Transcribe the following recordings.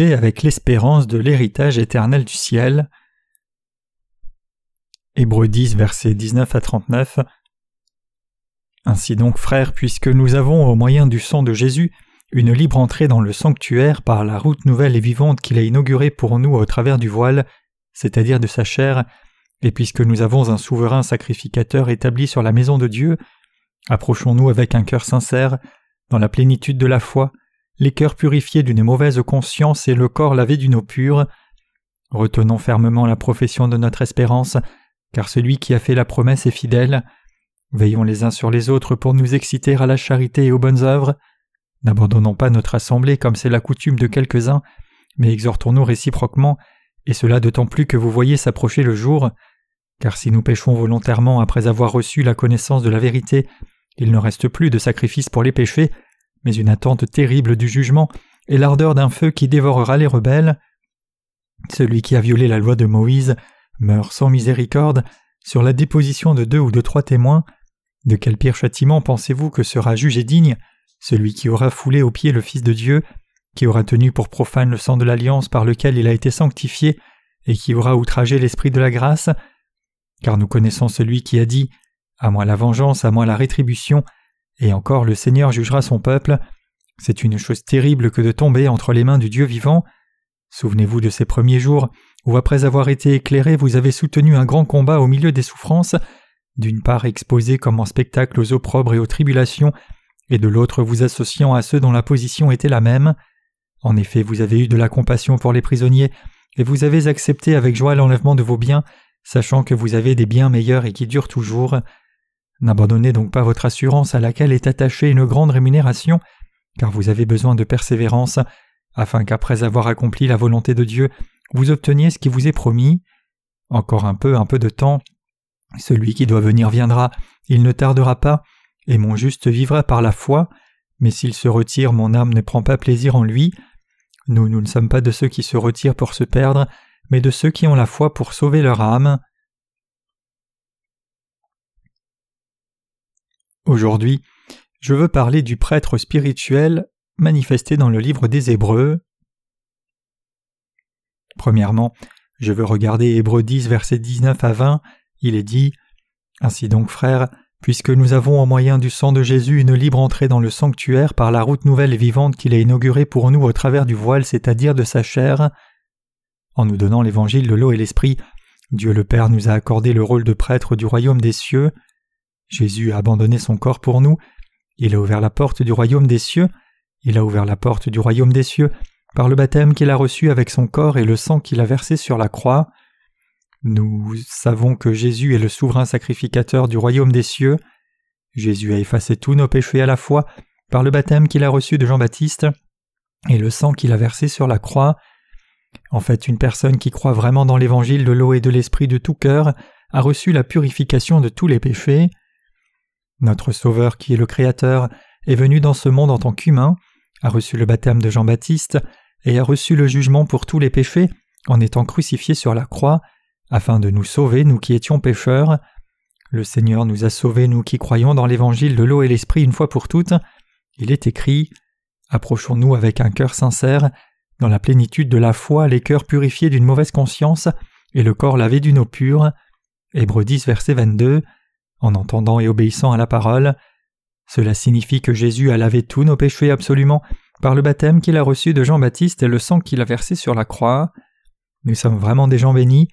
Avec l'espérance de l'héritage éternel du ciel. Hébreux 10, versets 19 à 39. Ainsi donc, frères, puisque nous avons, au moyen du sang de Jésus, une libre entrée dans le sanctuaire par la route nouvelle et vivante qu'il a inaugurée pour nous au travers du voile, c'est-à-dire de sa chair, et puisque nous avons un souverain sacrificateur établi sur la maison de Dieu, approchons-nous avec un cœur sincère, dans la plénitude de la foi, les cœurs purifiés d'une mauvaise conscience et le corps lavé d'une eau pure. Retenons fermement la profession de notre espérance, car celui qui a fait la promesse est fidèle. Veillons les uns sur les autres pour nous exciter à la charité et aux bonnes œuvres. N'abandonnons pas notre assemblée comme c'est la coutume de quelques-uns, mais exhortons-nous réciproquement, et cela d'autant plus que vous voyez s'approcher le jour. Car si nous péchons volontairement après avoir reçu la connaissance de la vérité, il ne reste plus de sacrifice pour les péchés, mais une attente terrible du jugement et l'ardeur d'un feu qui dévorera les rebelles. Celui qui a violé la loi de Moïse meurt sans miséricorde sur la déposition de deux ou de trois témoins. De quel pire châtiment pensez-vous que sera jugé digne celui qui aura foulé aux pieds le Fils de Dieu, qui aura tenu pour profane le sang de l'alliance par lequel il a été sanctifié, et qui aura outragé l'Esprit de la grâce? Car nous connaissons celui qui a dit À moi la vengeance, à moi la rétribution, et encore le Seigneur jugera son peuple. C'est une chose terrible que de tomber entre les mains du Dieu vivant. Souvenez-vous de ces premiers jours où, après avoir été éclairé, vous avez soutenu un grand combat au milieu des souffrances, d'une part exposé comme en spectacle aux opprobres et aux tribulations, et de l'autre vous associant à ceux dont la position était la même. En effet, vous avez eu de la compassion pour les prisonniers, et vous avez accepté avec joie l'enlèvement de vos biens, sachant que vous avez des biens meilleurs et qui durent toujours. N'abandonnez donc pas votre assurance à laquelle est attachée une grande rémunération, car vous avez besoin de persévérance, afin qu'après avoir accompli la volonté de Dieu, vous obteniez ce qui vous est promis. Encore un peu, un peu de temps. Celui qui doit venir viendra, il ne tardera pas, et mon juste vivra par la foi, mais s'il se retire, mon âme ne prend pas plaisir en lui. Nous, nous ne sommes pas de ceux qui se retirent pour se perdre, mais de ceux qui ont la foi pour sauver leur âme. Aujourd'hui, je veux parler du prêtre spirituel manifesté dans le livre des Hébreux. Premièrement, je veux regarder Hébreux 10, versets 19 à 20. Il est dit Ainsi donc, frères, puisque nous avons au moyen du sang de Jésus une libre entrée dans le sanctuaire par la route nouvelle et vivante qu'il a inaugurée pour nous au travers du voile, c'est-à-dire de sa chair, en nous donnant l'évangile de l'eau et l'esprit, Dieu le Père nous a accordé le rôle de prêtre du royaume des cieux. Jésus a abandonné son corps pour nous, il a ouvert la porte du royaume des cieux, il a ouvert la porte du royaume des cieux par le baptême qu'il a reçu avec son corps et le sang qu'il a versé sur la croix. Nous savons que Jésus est le souverain sacrificateur du royaume des cieux. Jésus a effacé tous nos péchés à la fois par le baptême qu'il a reçu de Jean-Baptiste et le sang qu'il a versé sur la croix. En fait, une personne qui croit vraiment dans l'évangile de l'eau et de l'esprit de tout cœur a reçu la purification de tous les péchés. Notre Sauveur, qui est le Créateur, est venu dans ce monde en tant qu'humain, a reçu le baptême de Jean-Baptiste, et a reçu le jugement pour tous les péchés en étant crucifié sur la croix, afin de nous sauver, nous qui étions pécheurs. Le Seigneur nous a sauvés, nous qui croyons dans l'évangile de l'eau et l'esprit une fois pour toutes. Il est écrit Approchons-nous avec un cœur sincère, dans la plénitude de la foi, les cœurs purifiés d'une mauvaise conscience et le corps lavé d'une eau pure. Hébreux 10, verset 22 en entendant et obéissant à la parole. Cela signifie que Jésus a lavé tous nos péchés absolument par le baptême qu'il a reçu de Jean-Baptiste et le sang qu'il a versé sur la croix. Nous sommes vraiment des gens bénis.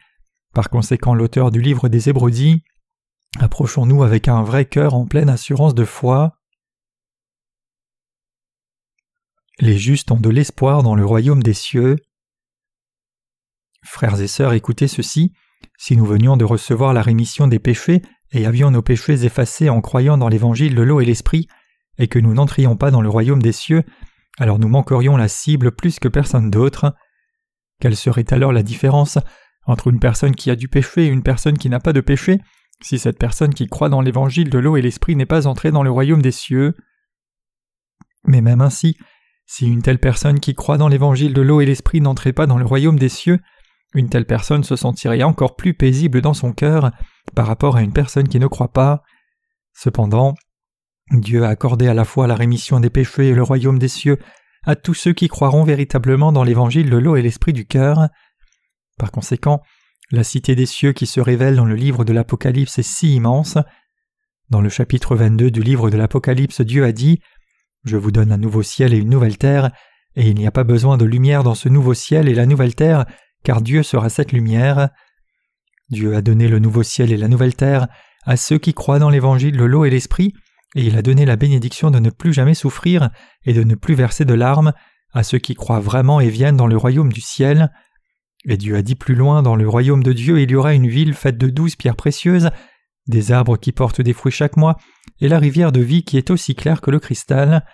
Par conséquent, l'auteur du livre des Hébreux dit Approchons-nous avec un vrai cœur en pleine assurance de foi. Les justes ont de l'espoir dans le royaume des cieux. Frères et sœurs, écoutez ceci. Si nous venions de recevoir la rémission des péchés, et avions nos péchés effacés en croyant dans l'évangile de l'eau et l'esprit, et que nous n'entrions pas dans le royaume des cieux, alors nous manquerions la cible plus que personne d'autre. Quelle serait alors la différence entre une personne qui a du péché et une personne qui n'a pas de péché, si cette personne qui croit dans l'évangile de l'eau et l'esprit n'est pas entrée dans le royaume des cieux? Mais même ainsi, si une telle personne qui croit dans l'évangile de l'eau et l'esprit n'entrait pas dans le royaume des cieux, une telle personne se sentirait encore plus paisible dans son cœur par rapport à une personne qui ne croit pas. Cependant, Dieu a accordé à la fois la rémission des péchés et le royaume des cieux à tous ceux qui croiront véritablement dans l'évangile de l'eau et l'esprit du cœur. Par conséquent, la cité des cieux qui se révèle dans le livre de l'Apocalypse est si immense. Dans le chapitre 22 du livre de l'Apocalypse, Dieu a dit Je vous donne un nouveau ciel et une nouvelle terre, et il n'y a pas besoin de lumière dans ce nouveau ciel et la nouvelle terre, car Dieu sera cette lumière. Dieu a donné le nouveau ciel et la nouvelle terre à ceux qui croient dans l'évangile de l'eau et l'esprit, et il a donné la bénédiction de ne plus jamais souffrir et de ne plus verser de larmes à ceux qui croient vraiment et viennent dans le royaume du ciel. Et Dieu a dit plus loin, dans le royaume de Dieu il y aura une ville faite de douze pierres précieuses, des arbres qui portent des fruits chaque mois, et la rivière de vie qui est aussi claire que le cristal.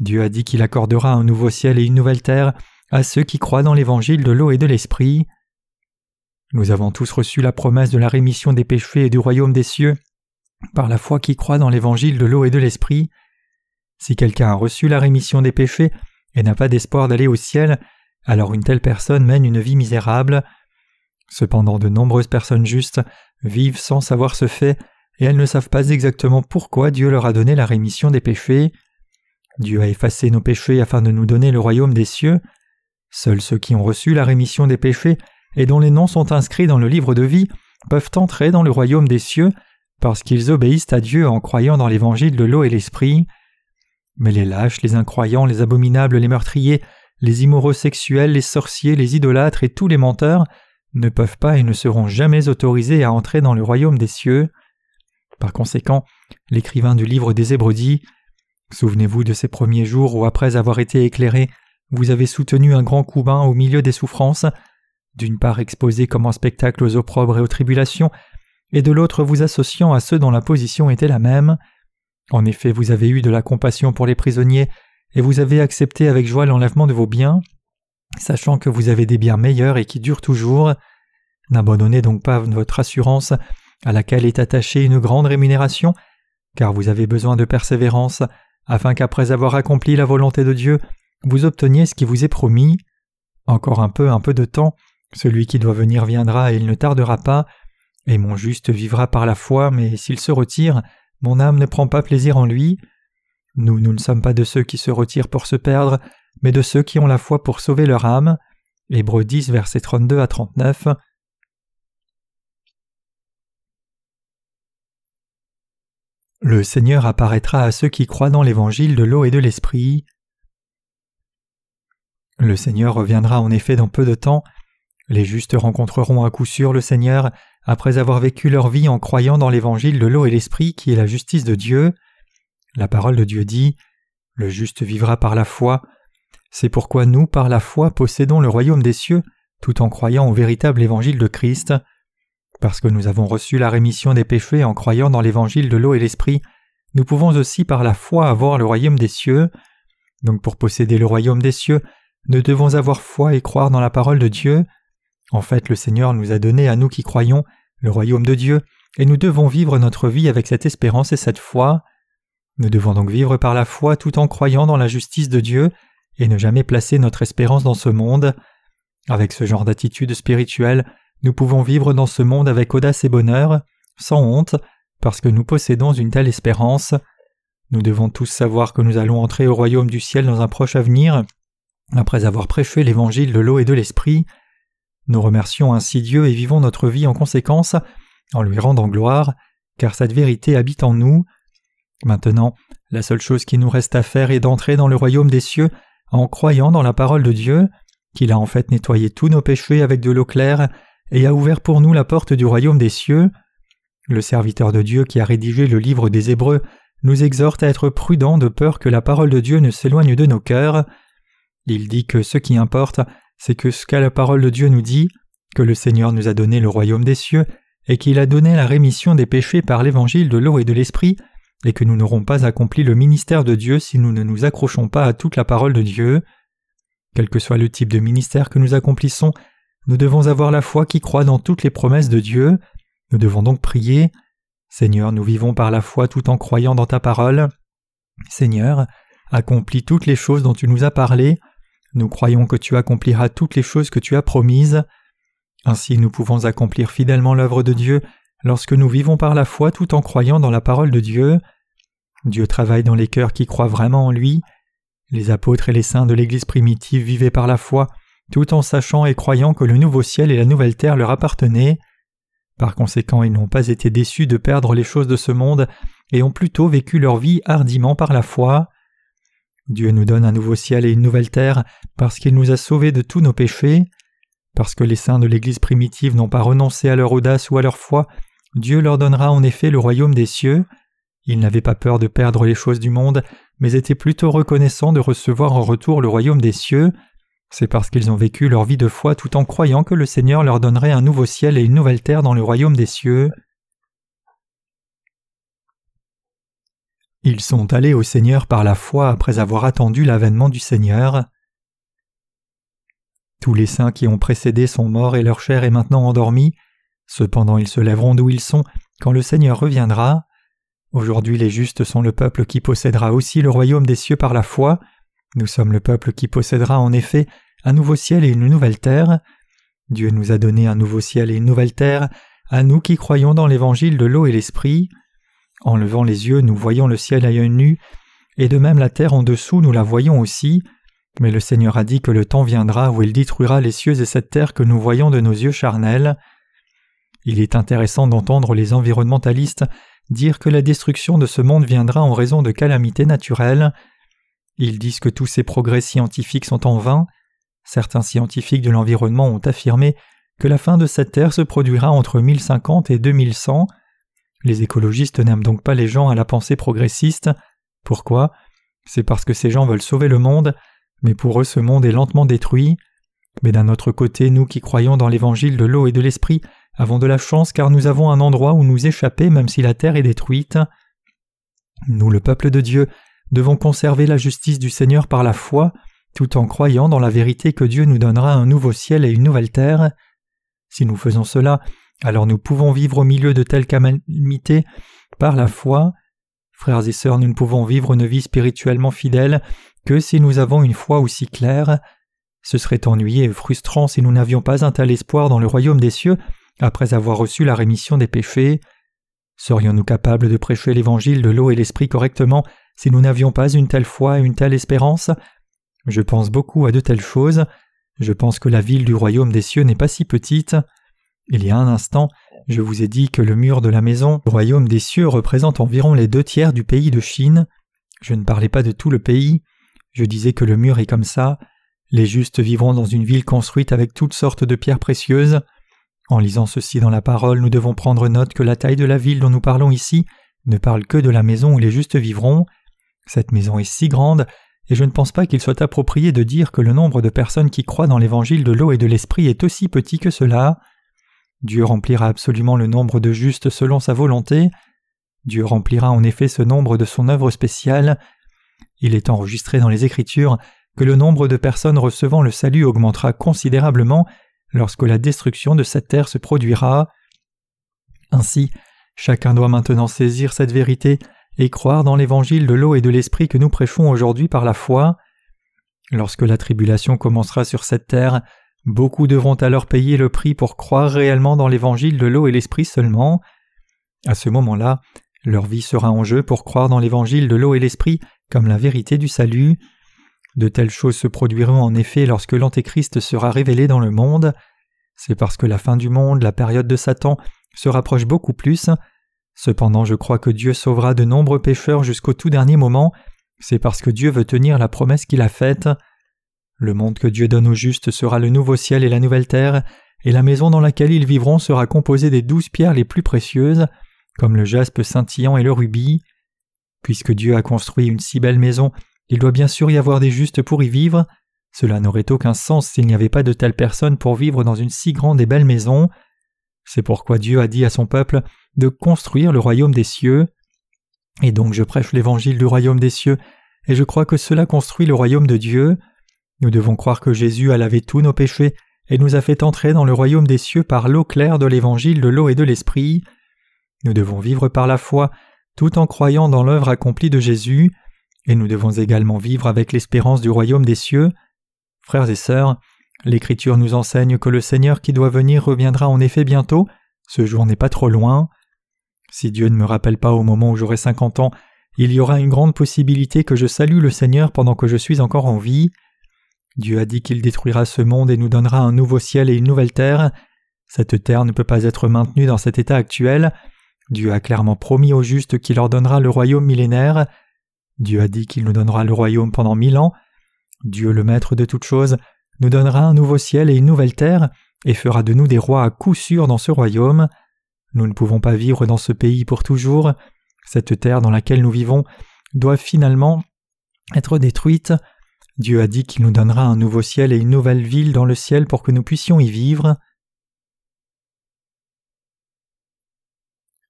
Dieu a dit qu'il accordera un nouveau ciel et une nouvelle terre à ceux qui croient dans l'évangile de l'eau et de l'esprit. Nous avons tous reçu la promesse de la rémission des péchés et du royaume des cieux par la foi qui croit dans l'évangile de l'eau et de l'esprit. Si quelqu'un a reçu la rémission des péchés et n'a pas d'espoir d'aller au ciel, alors une telle personne mène une vie misérable. Cependant de nombreuses personnes justes vivent sans savoir ce fait, et elles ne savent pas exactement pourquoi Dieu leur a donné la rémission des péchés. Dieu a effacé nos péchés afin de nous donner le royaume des cieux. Seuls ceux qui ont reçu la rémission des péchés et dont les noms sont inscrits dans le livre de vie peuvent entrer dans le royaume des cieux parce qu'ils obéissent à Dieu en croyant dans l'évangile de l'eau et l'esprit. Mais les lâches, les incroyants, les abominables, les meurtriers, les immoraux sexuels, les sorciers, les idolâtres et tous les menteurs ne peuvent pas et ne seront jamais autorisés à entrer dans le royaume des cieux. Par conséquent, l'écrivain du livre des Hébreux dit Souvenez-vous de ces premiers jours où, après avoir été éclairé, vous avez soutenu un grand coup au milieu des souffrances, d'une part exposé comme un spectacle aux opprobres et aux tribulations, et de l'autre vous associant à ceux dont la position était la même. En effet, vous avez eu de la compassion pour les prisonniers, et vous avez accepté avec joie l'enlèvement de vos biens, sachant que vous avez des biens meilleurs et qui durent toujours. N'abandonnez donc pas votre assurance, à laquelle est attachée une grande rémunération, car vous avez besoin de persévérance, afin qu'après avoir accompli la volonté de Dieu, vous obteniez ce qui vous est promis. Encore un peu, un peu de temps, celui qui doit venir viendra et il ne tardera pas, et mon juste vivra par la foi, mais s'il se retire, mon âme ne prend pas plaisir en lui. Nous, nous ne sommes pas de ceux qui se retirent pour se perdre, mais de ceux qui ont la foi pour sauver leur âme. Hébreux 10, versets 32 à 39. Le Seigneur apparaîtra à ceux qui croient dans l'évangile de l'eau et de l'esprit. Le Seigneur reviendra en effet dans peu de temps. Les justes rencontreront à coup sûr le Seigneur après avoir vécu leur vie en croyant dans l'évangile de l'eau et l'esprit qui est la justice de Dieu. La parole de Dieu dit Le juste vivra par la foi. C'est pourquoi nous, par la foi, possédons le royaume des cieux, tout en croyant au véritable évangile de Christ. Parce que nous avons reçu la rémission des péchés en croyant dans l'évangile de l'eau et l'esprit, nous pouvons aussi par la foi avoir le royaume des cieux. Donc pour posséder le royaume des cieux, nous devons avoir foi et croire dans la parole de Dieu. En fait, le Seigneur nous a donné à nous qui croyons le royaume de Dieu, et nous devons vivre notre vie avec cette espérance et cette foi. Nous devons donc vivre par la foi tout en croyant dans la justice de Dieu, et ne jamais placer notre espérance dans ce monde. Avec ce genre d'attitude spirituelle, nous pouvons vivre dans ce monde avec audace et bonheur, sans honte, parce que nous possédons une telle espérance. Nous devons tous savoir que nous allons entrer au royaume du ciel dans un proche avenir, après avoir prêché l'évangile de l'eau et de l'esprit. Nous remercions ainsi Dieu et vivons notre vie en conséquence, en lui rendant gloire, car cette vérité habite en nous. Maintenant, la seule chose qui nous reste à faire est d'entrer dans le royaume des cieux en croyant dans la parole de Dieu, qu'il a en fait nettoyé tous nos péchés avec de l'eau claire et a ouvert pour nous la porte du royaume des cieux. Le serviteur de Dieu qui a rédigé le livre des Hébreux nous exhorte à être prudents de peur que la parole de Dieu ne s'éloigne de nos cœurs. Il dit que ce qui importe, c'est que ce qu'a la parole de Dieu nous dit, que le Seigneur nous a donné le royaume des cieux, et qu'il a donné la rémission des péchés par l'évangile de l'eau et de l'esprit, et que nous n'aurons pas accompli le ministère de Dieu si nous ne nous accrochons pas à toute la parole de Dieu. Quel que soit le type de ministère que nous accomplissons, nous devons avoir la foi qui croit dans toutes les promesses de Dieu. Nous devons donc prier. Seigneur, nous vivons par la foi tout en croyant dans ta parole. Seigneur, accomplis toutes les choses dont tu nous as parlé. Nous croyons que tu accompliras toutes les choses que tu as promises. Ainsi nous pouvons accomplir fidèlement l'œuvre de Dieu lorsque nous vivons par la foi tout en croyant dans la parole de Dieu. Dieu travaille dans les cœurs qui croient vraiment en lui. Les apôtres et les saints de l'Église primitive vivaient par la foi, tout en sachant et croyant que le nouveau ciel et la nouvelle terre leur appartenaient. Par conséquent, ils n'ont pas été déçus de perdre les choses de ce monde et ont plutôt vécu leur vie hardiment par la foi. Dieu nous donne un nouveau ciel et une nouvelle terre parce qu'il nous a sauvés de tous nos péchés. Parce que les saints de l'Église primitive n'ont pas renoncé à leur audace ou à leur foi, Dieu leur donnera en effet le royaume des cieux. Ils n'avaient pas peur de perdre les choses du monde, mais étaient plutôt reconnaissants de recevoir en retour le royaume des cieux. C'est parce qu'ils ont vécu leur vie de foi tout en croyant que le Seigneur leur donnerait un nouveau ciel et une nouvelle terre dans le royaume des cieux. Ils sont allés au Seigneur par la foi après avoir attendu l'avènement du Seigneur. Tous les saints qui ont précédé sont morts et leur chair est maintenant endormie. Cependant ils se lèveront d'où ils sont quand le Seigneur reviendra. Aujourd'hui les justes sont le peuple qui possédera aussi le royaume des cieux par la foi. Nous sommes le peuple qui possédera en effet un nouveau ciel et une nouvelle terre. Dieu nous a donné un nouveau ciel et une nouvelle terre, à nous qui croyons dans l'évangile de l'eau et l'esprit. En levant les yeux, nous voyons le ciel à œil nu, et de même la terre en dessous, nous la voyons aussi. Mais le Seigneur a dit que le temps viendra où il détruira les cieux et cette terre que nous voyons de nos yeux charnels. Il est intéressant d'entendre les environnementalistes dire que la destruction de ce monde viendra en raison de calamités naturelles. Ils disent que tous ces progrès scientifiques sont en vain. Certains scientifiques de l'environnement ont affirmé que la fin de cette terre se produira entre 1050 et 2100. Les écologistes n'aiment donc pas les gens à la pensée progressiste. Pourquoi? C'est parce que ces gens veulent sauver le monde, mais pour eux ce monde est lentement détruit. Mais d'un autre côté, nous qui croyons dans l'évangile de l'eau et de l'esprit avons de la chance car nous avons un endroit où nous échapper même si la terre est détruite. Nous, le peuple de Dieu, devons conserver la justice du Seigneur par la foi, tout en croyant dans la vérité que Dieu nous donnera un nouveau ciel et une nouvelle terre. Si nous faisons cela, alors nous pouvons vivre au milieu de telles calamités par la foi. Frères et sœurs, nous ne pouvons vivre une vie spirituellement fidèle que si nous avons une foi aussi claire. Ce serait ennuyé et frustrant si nous n'avions pas un tel espoir dans le royaume des cieux après avoir reçu la rémission des péchés. Serions-nous capables de prêcher l'évangile de l'eau et l'esprit correctement si nous n'avions pas une telle foi et une telle espérance? Je pense beaucoup à de telles choses. Je pense que la ville du royaume des cieux n'est pas si petite. Il y a un instant, je vous ai dit que le mur de la maison du royaume des cieux représente environ les deux tiers du pays de Chine. Je ne parlais pas de tout le pays. Je disais que le mur est comme ça. Les justes vivront dans une ville construite avec toutes sortes de pierres précieuses. En lisant ceci dans la parole, nous devons prendre note que la taille de la ville dont nous parlons ici ne parle que de la maison où les justes vivront. Cette maison est si grande, et je ne pense pas qu'il soit approprié de dire que le nombre de personnes qui croient dans l'évangile de l'eau et de l'esprit est aussi petit que cela. Dieu remplira absolument le nombre de justes selon sa volonté. Dieu remplira en effet ce nombre de son œuvre spéciale. Il est enregistré dans les Écritures que le nombre de personnes recevant le salut augmentera considérablement lorsque la destruction de cette terre se produira. Ainsi, chacun doit maintenant saisir cette vérité et croire dans l'évangile de l'eau et de l'esprit que nous prêchons aujourd'hui par la foi. Lorsque la tribulation commencera sur cette terre, Beaucoup devront alors payer le prix pour croire réellement dans l'évangile de l'eau et l'esprit seulement. À ce moment-là, leur vie sera en jeu pour croire dans l'évangile de l'eau et l'esprit comme la vérité du salut. De telles choses se produiront en effet lorsque l'Antéchrist sera révélé dans le monde. C'est parce que la fin du monde, la période de Satan, se rapproche beaucoup plus. Cependant, je crois que Dieu sauvera de nombreux pécheurs jusqu'au tout dernier moment. C'est parce que Dieu veut tenir la promesse qu'il a faite. Le monde que Dieu donne aux justes sera le nouveau ciel et la nouvelle terre, et la maison dans laquelle ils vivront sera composée des douze pierres les plus précieuses, comme le jaspe scintillant et le rubis. Puisque Dieu a construit une si belle maison, il doit bien sûr y avoir des justes pour y vivre. Cela n'aurait aucun sens s'il n'y avait pas de telles personnes pour vivre dans une si grande et belle maison. C'est pourquoi Dieu a dit à son peuple de construire le royaume des cieux. Et donc je prêche l'évangile du royaume des cieux, et je crois que cela construit le royaume de Dieu. Nous devons croire que Jésus a lavé tous nos péchés et nous a fait entrer dans le royaume des cieux par l'eau claire de l'évangile de l'eau et de l'esprit. Nous devons vivre par la foi tout en croyant dans l'œuvre accomplie de Jésus, et nous devons également vivre avec l'espérance du royaume des cieux. Frères et sœurs, l'Écriture nous enseigne que le Seigneur qui doit venir reviendra en effet bientôt, ce jour n'est pas trop loin. Si Dieu ne me rappelle pas au moment où j'aurai cinquante ans, il y aura une grande possibilité que je salue le Seigneur pendant que je suis encore en vie. Dieu a dit qu'il détruira ce monde et nous donnera un nouveau ciel et une nouvelle terre. Cette terre ne peut pas être maintenue dans cet état actuel. Dieu a clairement promis aux justes qu'il leur donnera le royaume millénaire. Dieu a dit qu'il nous donnera le royaume pendant mille ans. Dieu, le Maître de toutes choses, nous donnera un nouveau ciel et une nouvelle terre, et fera de nous des rois à coup sûr dans ce royaume. Nous ne pouvons pas vivre dans ce pays pour toujours. Cette terre dans laquelle nous vivons doit finalement être détruite. Dieu a dit qu'il nous donnera un nouveau ciel et une nouvelle ville dans le ciel pour que nous puissions y vivre.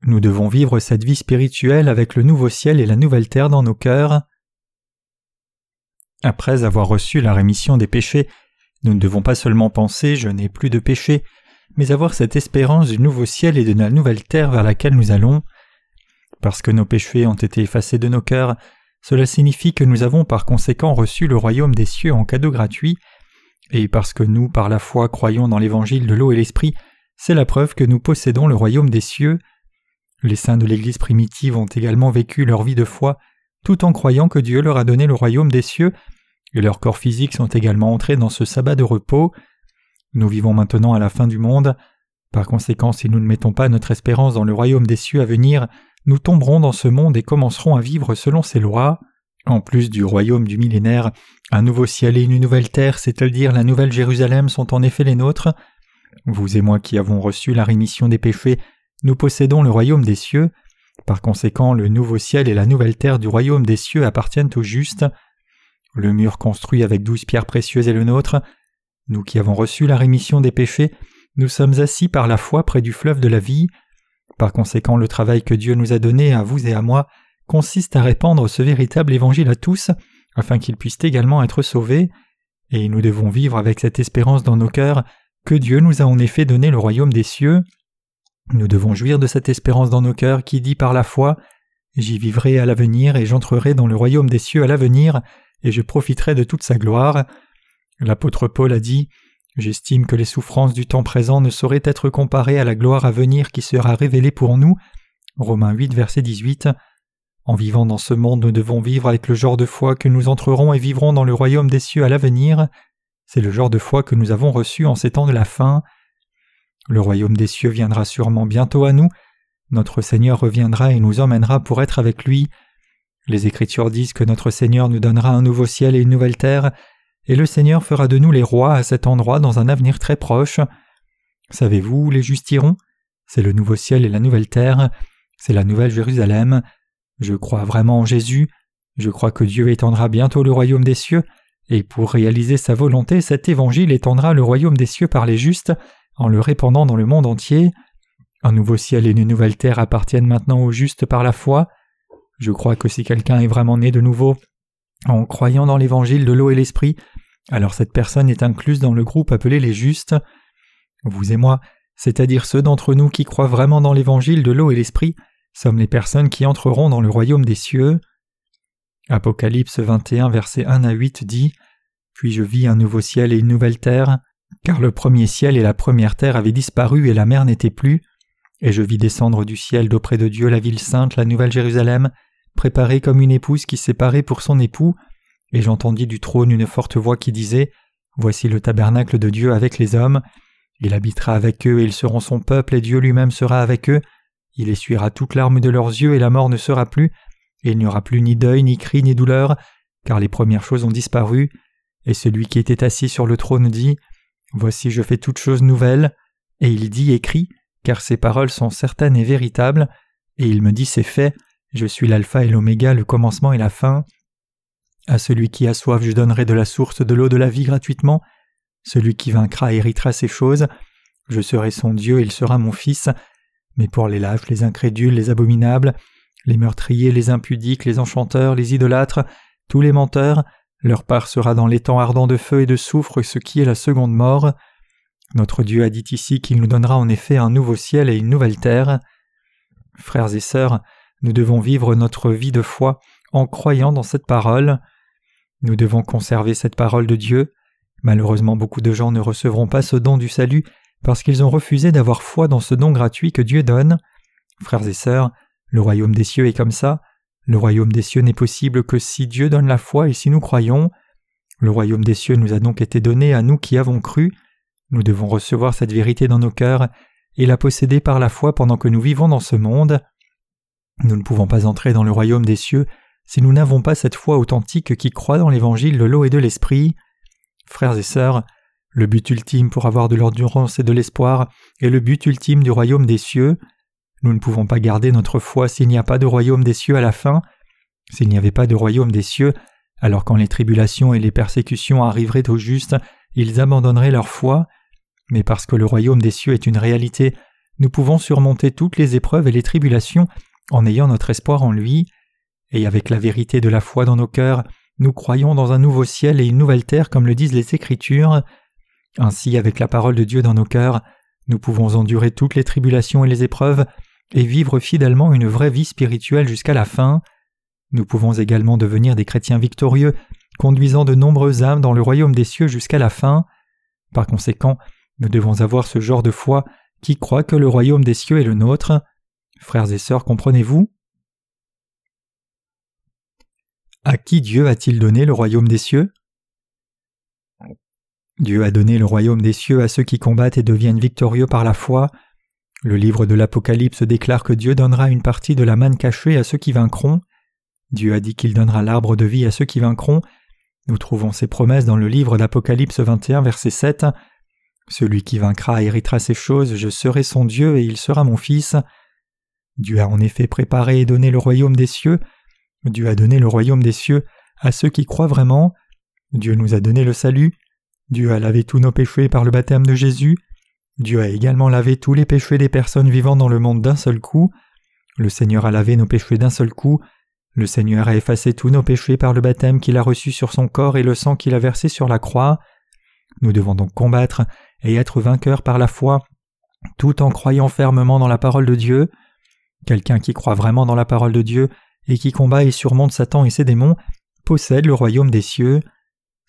Nous devons vivre cette vie spirituelle avec le nouveau ciel et la nouvelle terre dans nos cœurs. Après avoir reçu la rémission des péchés, nous ne devons pas seulement penser je n'ai plus de péché, mais avoir cette espérance du nouveau ciel et de la nouvelle terre vers laquelle nous allons. Parce que nos péchés ont été effacés de nos cœurs, cela signifie que nous avons par conséquent reçu le royaume des cieux en cadeau gratuit, et parce que nous, par la foi, croyons dans l'évangile de l'eau et l'esprit, c'est la preuve que nous possédons le royaume des cieux. Les saints de l'Église primitive ont également vécu leur vie de foi, tout en croyant que Dieu leur a donné le royaume des cieux, et leurs corps physiques sont également entrés dans ce sabbat de repos. Nous vivons maintenant à la fin du monde. Par conséquent, si nous ne mettons pas notre espérance dans le royaume des cieux à venir, nous tomberons dans ce monde et commencerons à vivre selon ses lois. En plus du royaume du millénaire, un nouveau ciel et une nouvelle terre, c'est-à-dire la nouvelle Jérusalem, sont en effet les nôtres. Vous et moi qui avons reçu la rémission des péchés, nous possédons le royaume des cieux. Par conséquent, le nouveau ciel et la nouvelle terre du royaume des cieux appartiennent aux justes. Le mur construit avec douze pierres précieuses est le nôtre. Nous qui avons reçu la rémission des péchés, nous sommes assis par la foi près du fleuve de la vie. Par conséquent, le travail que Dieu nous a donné à vous et à moi consiste à répandre ce véritable évangile à tous, afin qu'ils puissent également être sauvés, et nous devons vivre avec cette espérance dans nos cœurs que Dieu nous a en effet donné le royaume des cieux. Nous devons jouir de cette espérance dans nos cœurs qui dit par la foi J'y vivrai à l'avenir et j'entrerai dans le royaume des cieux à l'avenir, et je profiterai de toute sa gloire. L'apôtre Paul a dit J'estime que les souffrances du temps présent ne sauraient être comparées à la gloire à venir qui sera révélée pour nous. Romains 8, verset 18. En vivant dans ce monde, nous devons vivre avec le genre de foi que nous entrerons et vivrons dans le royaume des cieux à l'avenir. C'est le genre de foi que nous avons reçu en ces temps de la fin. Le royaume des cieux viendra sûrement bientôt à nous. Notre Seigneur reviendra et nous emmènera pour être avec lui. Les Écritures disent que notre Seigneur nous donnera un nouveau ciel et une nouvelle terre, et le Seigneur fera de nous les rois à cet endroit dans un avenir très proche. Savez-vous où les justes iront? C'est le nouveau ciel et la nouvelle terre, c'est la nouvelle Jérusalem. Je crois vraiment en Jésus, je crois que Dieu étendra bientôt le royaume des cieux, et pour réaliser sa volonté, cet évangile étendra le royaume des cieux par les justes, en le répandant dans le monde entier. Un nouveau ciel et une nouvelle terre appartiennent maintenant aux justes par la foi. Je crois que si quelqu'un est vraiment né de nouveau, en croyant dans l'évangile de l'eau et l'esprit, alors cette personne est incluse dans le groupe appelé les justes. Vous et moi, c'est-à-dire ceux d'entre nous qui croient vraiment dans l'évangile de l'eau et l'esprit, sommes les personnes qui entreront dans le royaume des cieux. Apocalypse 21, versets 1 à 8 dit Puis je vis un nouveau ciel et une nouvelle terre, car le premier ciel et la première terre avaient disparu et la mer n'était plus. Et je vis descendre du ciel d'auprès de Dieu la ville sainte, la nouvelle Jérusalem, préparée comme une épouse qui s'est parée pour son époux. Et j'entendis du trône une forte voix qui disait Voici le tabernacle de Dieu avec les hommes. Il habitera avec eux et ils seront son peuple et Dieu lui-même sera avec eux. Il essuiera toute larme de leurs yeux et la mort ne sera plus. Et il n'y aura plus ni deuil, ni cri, ni douleur, car les premières choses ont disparu. Et celui qui était assis sur le trône dit Voici je fais toutes choses nouvelles. Et il dit et crie, car ces paroles sont certaines et véritables. Et il me dit C'est fait. Je suis l'alpha et l'oméga, le commencement et la fin. À celui qui a soif, je donnerai de la source de l'eau de la vie gratuitement. Celui qui vaincra héritera ces choses. Je serai son Dieu, il sera mon fils. Mais pour les lâches, les incrédules, les abominables, les meurtriers, les impudiques, les enchanteurs, les idolâtres, tous les menteurs, leur part sera dans l'étang ardent de feu et de soufre, ce qui est la seconde mort. Notre Dieu a dit ici qu'il nous donnera en effet un nouveau ciel et une nouvelle terre. Frères et sœurs, nous devons vivre notre vie de foi en croyant dans cette parole. Nous devons conserver cette parole de Dieu. Malheureusement beaucoup de gens ne recevront pas ce don du salut parce qu'ils ont refusé d'avoir foi dans ce don gratuit que Dieu donne. Frères et sœurs, le royaume des cieux est comme ça. Le royaume des cieux n'est possible que si Dieu donne la foi et si nous croyons. Le royaume des cieux nous a donc été donné à nous qui avons cru. Nous devons recevoir cette vérité dans nos cœurs et la posséder par la foi pendant que nous vivons dans ce monde. Nous ne pouvons pas entrer dans le royaume des cieux si nous n'avons pas cette foi authentique qui croit dans l'évangile de l'eau et de l'esprit. Frères et sœurs, le but ultime pour avoir de l'endurance et de l'espoir est le but ultime du royaume des cieux. Nous ne pouvons pas garder notre foi s'il n'y a pas de royaume des cieux à la fin. S'il n'y avait pas de royaume des cieux, alors quand les tribulations et les persécutions arriveraient aux justes, ils abandonneraient leur foi. Mais parce que le royaume des cieux est une réalité, nous pouvons surmonter toutes les épreuves et les tribulations en ayant notre espoir en lui. Et avec la vérité de la foi dans nos cœurs, nous croyons dans un nouveau ciel et une nouvelle terre comme le disent les Écritures. Ainsi, avec la parole de Dieu dans nos cœurs, nous pouvons endurer toutes les tribulations et les épreuves et vivre fidèlement une vraie vie spirituelle jusqu'à la fin. Nous pouvons également devenir des chrétiens victorieux, conduisant de nombreuses âmes dans le royaume des cieux jusqu'à la fin. Par conséquent, nous devons avoir ce genre de foi qui croit que le royaume des cieux est le nôtre. Frères et sœurs, comprenez-vous? À qui Dieu a-t-il donné le royaume des cieux? Dieu a donné le royaume des cieux à ceux qui combattent et deviennent victorieux par la foi. Le livre de l'Apocalypse déclare que Dieu donnera une partie de la manne cachée à ceux qui vaincront. Dieu a dit qu'il donnera l'arbre de vie à ceux qui vaincront. Nous trouvons ces promesses dans le livre d'Apocalypse 21, verset 7. Celui qui vaincra héritera ces choses, je serai son Dieu et il sera mon fils. Dieu a en effet préparé et donné le royaume des cieux. Dieu a donné le royaume des cieux à ceux qui croient vraiment. Dieu nous a donné le salut. Dieu a lavé tous nos péchés par le baptême de Jésus. Dieu a également lavé tous les péchés des personnes vivant dans le monde d'un seul coup. Le Seigneur a lavé nos péchés d'un seul coup. Le Seigneur a effacé tous nos péchés par le baptême qu'il a reçu sur son corps et le sang qu'il a versé sur la croix. Nous devons donc combattre et être vainqueurs par la foi, tout en croyant fermement dans la parole de Dieu. Quelqu'un qui croit vraiment dans la parole de Dieu et qui combat et surmonte Satan et ses démons possède le royaume des cieux.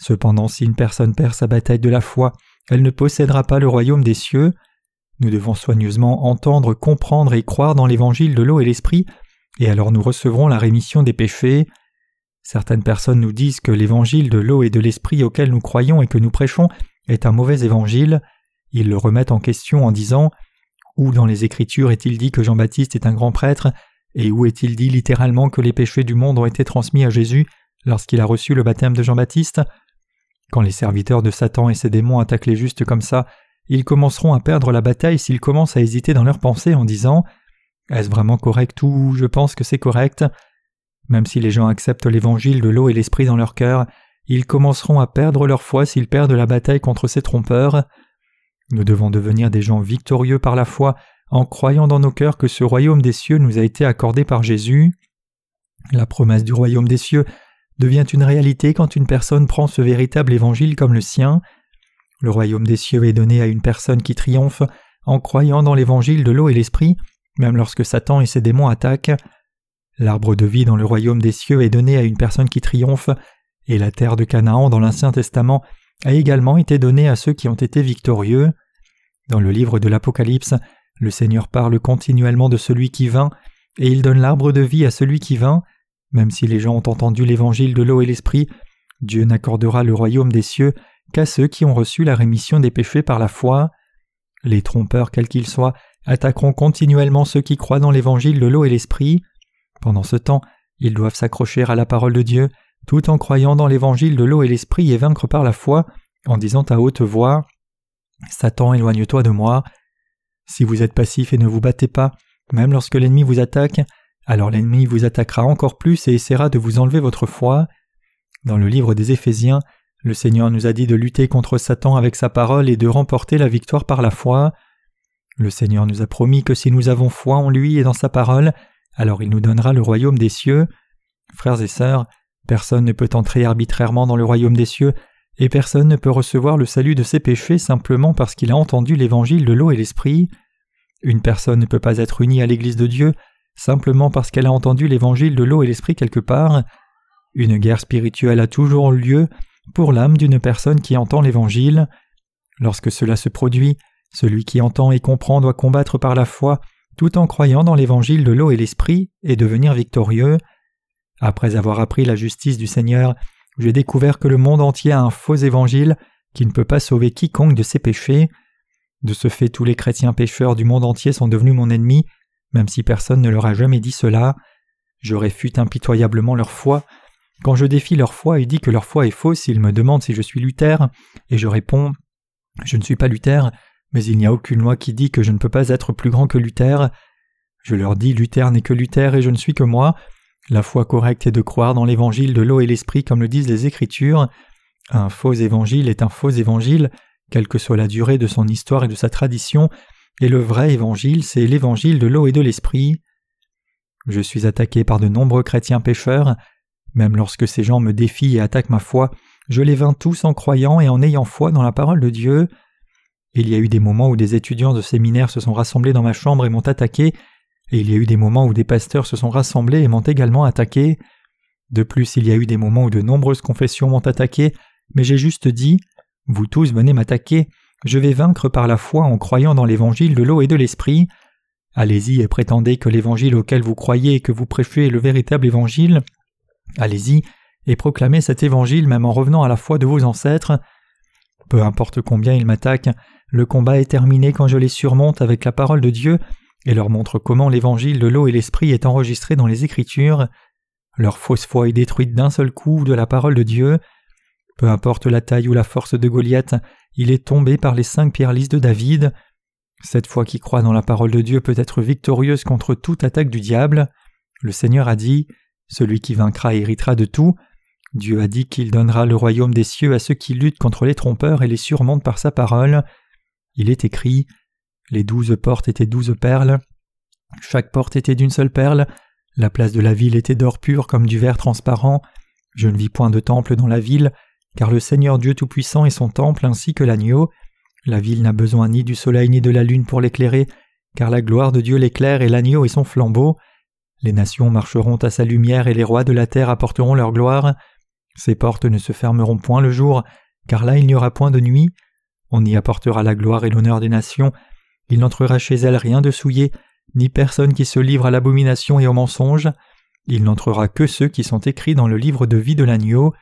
Cependant, si une personne perd sa bataille de la foi, elle ne possédera pas le royaume des cieux. Nous devons soigneusement entendre, comprendre et croire dans l'évangile de l'eau et l'esprit, et alors nous recevrons la rémission des péchés. Certaines personnes nous disent que l'évangile de l'eau et de l'esprit auquel nous croyons et que nous prêchons est un mauvais évangile. Ils le remettent en question en disant Où dans les Écritures est-il dit que Jean-Baptiste est un grand prêtre? Et où est-il dit littéralement que les péchés du monde ont été transmis à Jésus lorsqu'il a reçu le baptême de Jean-Baptiste? Quand les serviteurs de Satan et ses démons attaquent les justes comme ça, ils commenceront à perdre la bataille s'ils commencent à hésiter dans leurs pensées en disant Est-ce vraiment correct ou je pense que c'est correct? Même si les gens acceptent l'évangile de l'eau et l'esprit dans leur cœur, ils commenceront à perdre leur foi s'ils perdent la bataille contre ces trompeurs. Nous devons devenir des gens victorieux par la foi en croyant dans nos cœurs que ce royaume des cieux nous a été accordé par Jésus. La promesse du royaume des cieux devient une réalité quand une personne prend ce véritable évangile comme le sien. Le royaume des cieux est donné à une personne qui triomphe en croyant dans l'évangile de l'eau et l'esprit, même lorsque Satan et ses démons attaquent. L'arbre de vie dans le royaume des cieux est donné à une personne qui triomphe, et la terre de Canaan dans l'Ancien Testament a également été donnée à ceux qui ont été victorieux. Dans le livre de l'Apocalypse, le Seigneur parle continuellement de celui qui vint, et il donne l'arbre de vie à celui qui vint. Même si les gens ont entendu l'évangile de l'eau et l'esprit, Dieu n'accordera le royaume des cieux qu'à ceux qui ont reçu la rémission des péchés par la foi. Les trompeurs, quels qu'ils soient, attaqueront continuellement ceux qui croient dans l'évangile de l'eau et l'esprit. Pendant ce temps, ils doivent s'accrocher à la parole de Dieu, tout en croyant dans l'évangile de l'eau et l'esprit et vaincre par la foi, en disant à haute voix Satan, éloigne-toi de moi. Si vous êtes passif et ne vous battez pas, même lorsque l'ennemi vous attaque, alors l'ennemi vous attaquera encore plus et essaiera de vous enlever votre foi. Dans le livre des Éphésiens, le Seigneur nous a dit de lutter contre Satan avec sa parole et de remporter la victoire par la foi. Le Seigneur nous a promis que si nous avons foi en lui et dans sa parole, alors il nous donnera le royaume des cieux. Frères et sœurs, personne ne peut entrer arbitrairement dans le royaume des cieux, et personne ne peut recevoir le salut de ses péchés simplement parce qu'il a entendu l'évangile de l'eau et l'esprit. Une personne ne peut pas être unie à l'Église de Dieu simplement parce qu'elle a entendu l'évangile de l'eau et l'esprit quelque part. Une guerre spirituelle a toujours lieu pour l'âme d'une personne qui entend l'évangile. Lorsque cela se produit, celui qui entend et comprend doit combattre par la foi tout en croyant dans l'évangile de l'eau et l'esprit et devenir victorieux. Après avoir appris la justice du Seigneur, j'ai découvert que le monde entier a un faux évangile qui ne peut pas sauver quiconque de ses péchés. De ce fait, tous les chrétiens pécheurs du monde entier sont devenus mon ennemi, même si personne ne leur a jamais dit cela. Je réfute impitoyablement leur foi. Quand je défie leur foi et dis que leur foi est fausse, ils me demandent si je suis Luther, et je réponds Je ne suis pas Luther, mais il n'y a aucune loi qui dit que je ne peux pas être plus grand que Luther. Je leur dis Luther n'est que Luther et je ne suis que moi. La foi correcte est de croire dans l'évangile de l'eau et l'esprit comme le disent les Écritures. Un faux évangile est un faux évangile, quelle que soit la durée de son histoire et de sa tradition, et le vrai évangile, c'est l'évangile de l'eau et de l'esprit. Je suis attaqué par de nombreux chrétiens pécheurs, même lorsque ces gens me défient et attaquent ma foi, je les vins tous en croyant et en ayant foi dans la parole de Dieu. Il y a eu des moments où des étudiants de séminaire se sont rassemblés dans ma chambre et m'ont attaqué, et il y a eu des moments où des pasteurs se sont rassemblés et m'ont également attaqué. De plus, il y a eu des moments où de nombreuses confessions m'ont attaqué, mais j'ai juste dit Vous tous venez m'attaquer, je vais vaincre par la foi en croyant dans l'évangile de l'eau et de l'esprit. Allez-y et prétendez que l'évangile auquel vous croyez et que vous prêchez est le véritable évangile. Allez-y et proclamez cet évangile même en revenant à la foi de vos ancêtres. Peu importe combien ils m'attaquent, le combat est terminé quand je les surmonte avec la parole de Dieu et leur montre comment l'évangile de l'eau et l'esprit est enregistré dans les Écritures. Leur fausse foi est détruite d'un seul coup de la parole de Dieu. Peu importe la taille ou la force de Goliath, il est tombé par les cinq pierres lisses de David. Cette foi qui croit dans la parole de Dieu peut être victorieuse contre toute attaque du diable. Le Seigneur a dit Celui qui vaincra héritera de tout. Dieu a dit qu'il donnera le royaume des cieux à ceux qui luttent contre les trompeurs et les surmontent par sa parole. Il est écrit Les douze portes étaient douze perles. Chaque porte était d'une seule perle. La place de la ville était d'or pur comme du verre transparent. Je ne vis point de temple dans la ville, car le Seigneur Dieu Tout-Puissant est son temple ainsi que l'agneau. La ville n'a besoin ni du soleil ni de la lune pour l'éclairer, car la gloire de Dieu l'éclaire et l'agneau est son flambeau. Les nations marcheront à sa lumière et les rois de la terre apporteront leur gloire. Ses portes ne se fermeront point le jour, car là il n'y aura point de nuit. On y apportera la gloire et l'honneur des nations. Il n'entrera chez elles rien de souillé, ni personne qui se livre à l'abomination et au mensonge. Il n'entrera que ceux qui sont écrits dans le livre de vie de l'agneau.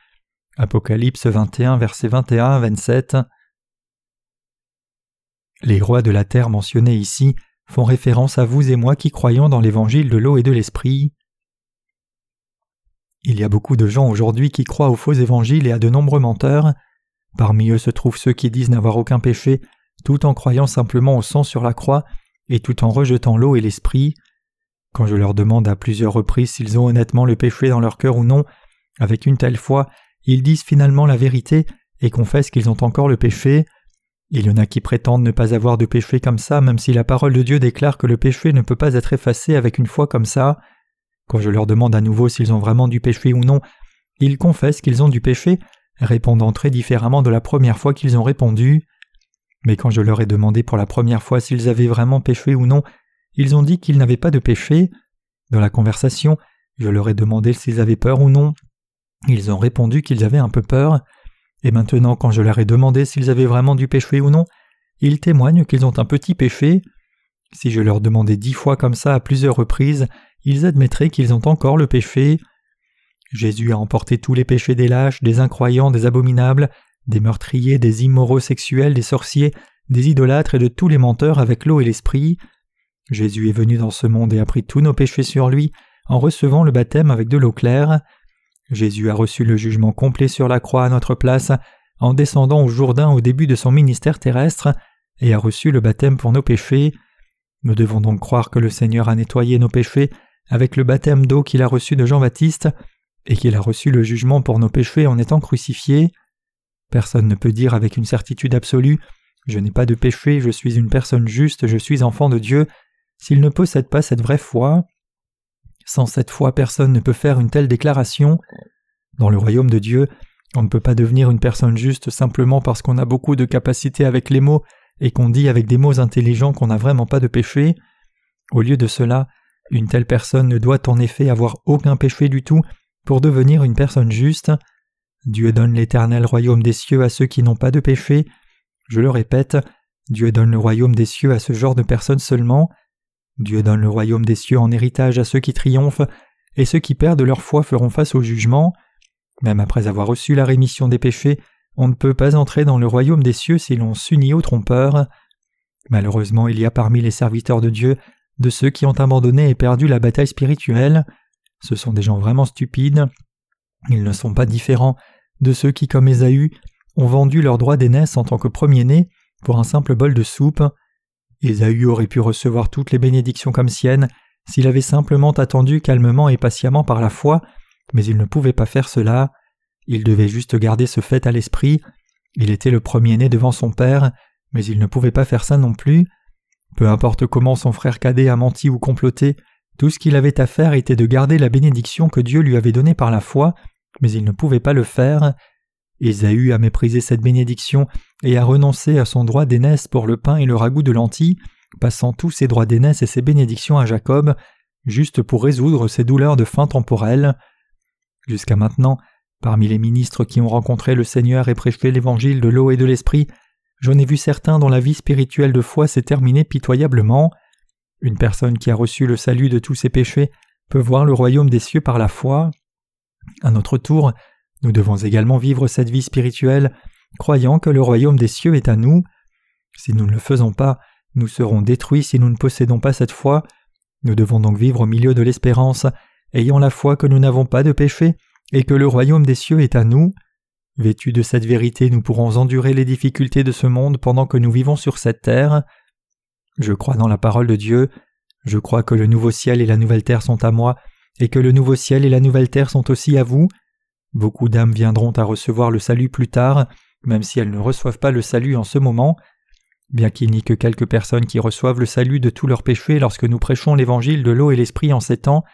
Apocalypse 21, versets 21 à 27. Les rois de la terre mentionnés ici font référence à vous et moi qui croyons dans l'évangile de l'eau et de l'esprit. Il y a beaucoup de gens aujourd'hui qui croient aux faux évangiles et à de nombreux menteurs. Parmi eux se trouvent ceux qui disent n'avoir aucun péché, tout en croyant simplement au sang sur la croix et tout en rejetant l'eau et l'esprit. Quand je leur demande à plusieurs reprises s'ils ont honnêtement le péché dans leur cœur ou non, avec une telle foi, ils disent finalement la vérité et confessent qu'ils ont encore le péché. Il y en a qui prétendent ne pas avoir de péché comme ça, même si la parole de Dieu déclare que le péché ne peut pas être effacé avec une foi comme ça. Quand je leur demande à nouveau s'ils ont vraiment du péché ou non, ils confessent qu'ils ont du péché, répondant très différemment de la première fois qu'ils ont répondu. Mais quand je leur ai demandé pour la première fois s'ils avaient vraiment péché ou non, ils ont dit qu'ils n'avaient pas de péché. Dans la conversation, je leur ai demandé s'ils avaient peur ou non, ils ont répondu qu'ils avaient un peu peur, et maintenant quand je leur ai demandé s'ils avaient vraiment du péché ou non, ils témoignent qu'ils ont un petit péché. Si je leur demandais dix fois comme ça à plusieurs reprises, ils admettraient qu'ils ont encore le péché. Jésus a emporté tous les péchés des lâches, des incroyants, des abominables, des meurtriers, des immoraux sexuels, des sorciers, des idolâtres et de tous les menteurs avec l'eau et l'esprit. Jésus est venu dans ce monde et a pris tous nos péchés sur lui en recevant le baptême avec de l'eau claire. Jésus a reçu le jugement complet sur la croix à notre place en descendant au Jourdain au début de son ministère terrestre et a reçu le baptême pour nos péchés. Nous devons donc croire que le Seigneur a nettoyé nos péchés avec le baptême d'eau qu'il a reçu de Jean-Baptiste et qu'il a reçu le jugement pour nos péchés en étant crucifié. Personne ne peut dire avec une certitude absolue Je n'ai pas de péché, je suis une personne juste, je suis enfant de Dieu, s'il ne possède pas cette vraie foi. Sans cette foi, personne ne peut faire une telle déclaration. Dans le royaume de Dieu, on ne peut pas devenir une personne juste simplement parce qu'on a beaucoup de capacités avec les mots et qu'on dit avec des mots intelligents qu'on n'a vraiment pas de péché. Au lieu de cela, une telle personne ne doit en effet avoir aucun péché du tout pour devenir une personne juste. Dieu donne l'éternel royaume des cieux à ceux qui n'ont pas de péché. Je le répète, Dieu donne le royaume des cieux à ce genre de personnes seulement. Dieu donne le royaume des cieux en héritage à ceux qui triomphent, et ceux qui perdent leur foi feront face au jugement. Même après avoir reçu la rémission des péchés, on ne peut pas entrer dans le royaume des cieux si l'on s'unit aux trompeurs. Malheureusement, il y a parmi les serviteurs de Dieu de ceux qui ont abandonné et perdu la bataille spirituelle. Ce sont des gens vraiment stupides. Ils ne sont pas différents de ceux qui, comme Ésaü, ont vendu leur droit d'aînesse en tant que premier-né pour un simple bol de soupe. Ésaü aurait pu recevoir toutes les bénédictions comme siennes s'il avait simplement attendu calmement et patiemment par la foi, mais il ne pouvait pas faire cela. Il devait juste garder ce fait à l'esprit. Il était le premier-né devant son père, mais il ne pouvait pas faire ça non plus. Peu importe comment son frère cadet a menti ou comploté, tout ce qu'il avait à faire était de garder la bénédiction que Dieu lui avait donnée par la foi, mais il ne pouvait pas le faire. Ésaü a méprisé cette bénédiction et a renoncé à son droit d'aînesse pour le pain et le ragoût de lentilles, passant tous ses droits d'aînesse et ses bénédictions à Jacob, juste pour résoudre ses douleurs de faim temporelle. Jusqu'à maintenant, parmi les ministres qui ont rencontré le Seigneur et prêché l'évangile de l'eau et de l'esprit, j'en ai vu certains dont la vie spirituelle de foi s'est terminée pitoyablement. Une personne qui a reçu le salut de tous ses péchés peut voir le royaume des cieux par la foi. À notre tour, nous devons également vivre cette vie spirituelle, croyant que le royaume des cieux est à nous. Si nous ne le faisons pas, nous serons détruits si nous ne possédons pas cette foi. Nous devons donc vivre au milieu de l'espérance, ayant la foi que nous n'avons pas de péché et que le royaume des cieux est à nous. Vêtus de cette vérité, nous pourrons endurer les difficultés de ce monde pendant que nous vivons sur cette terre. Je crois dans la parole de Dieu, je crois que le nouveau ciel et la nouvelle terre sont à moi, et que le nouveau ciel et la nouvelle terre sont aussi à vous. Beaucoup d'âmes viendront à recevoir le salut plus tard, même si elles ne reçoivent pas le salut en ce moment. Bien qu'il n'y ait que quelques personnes qui reçoivent le salut de tous leurs péchés lorsque nous prêchons l'évangile de l'eau et l'esprit en ces temps,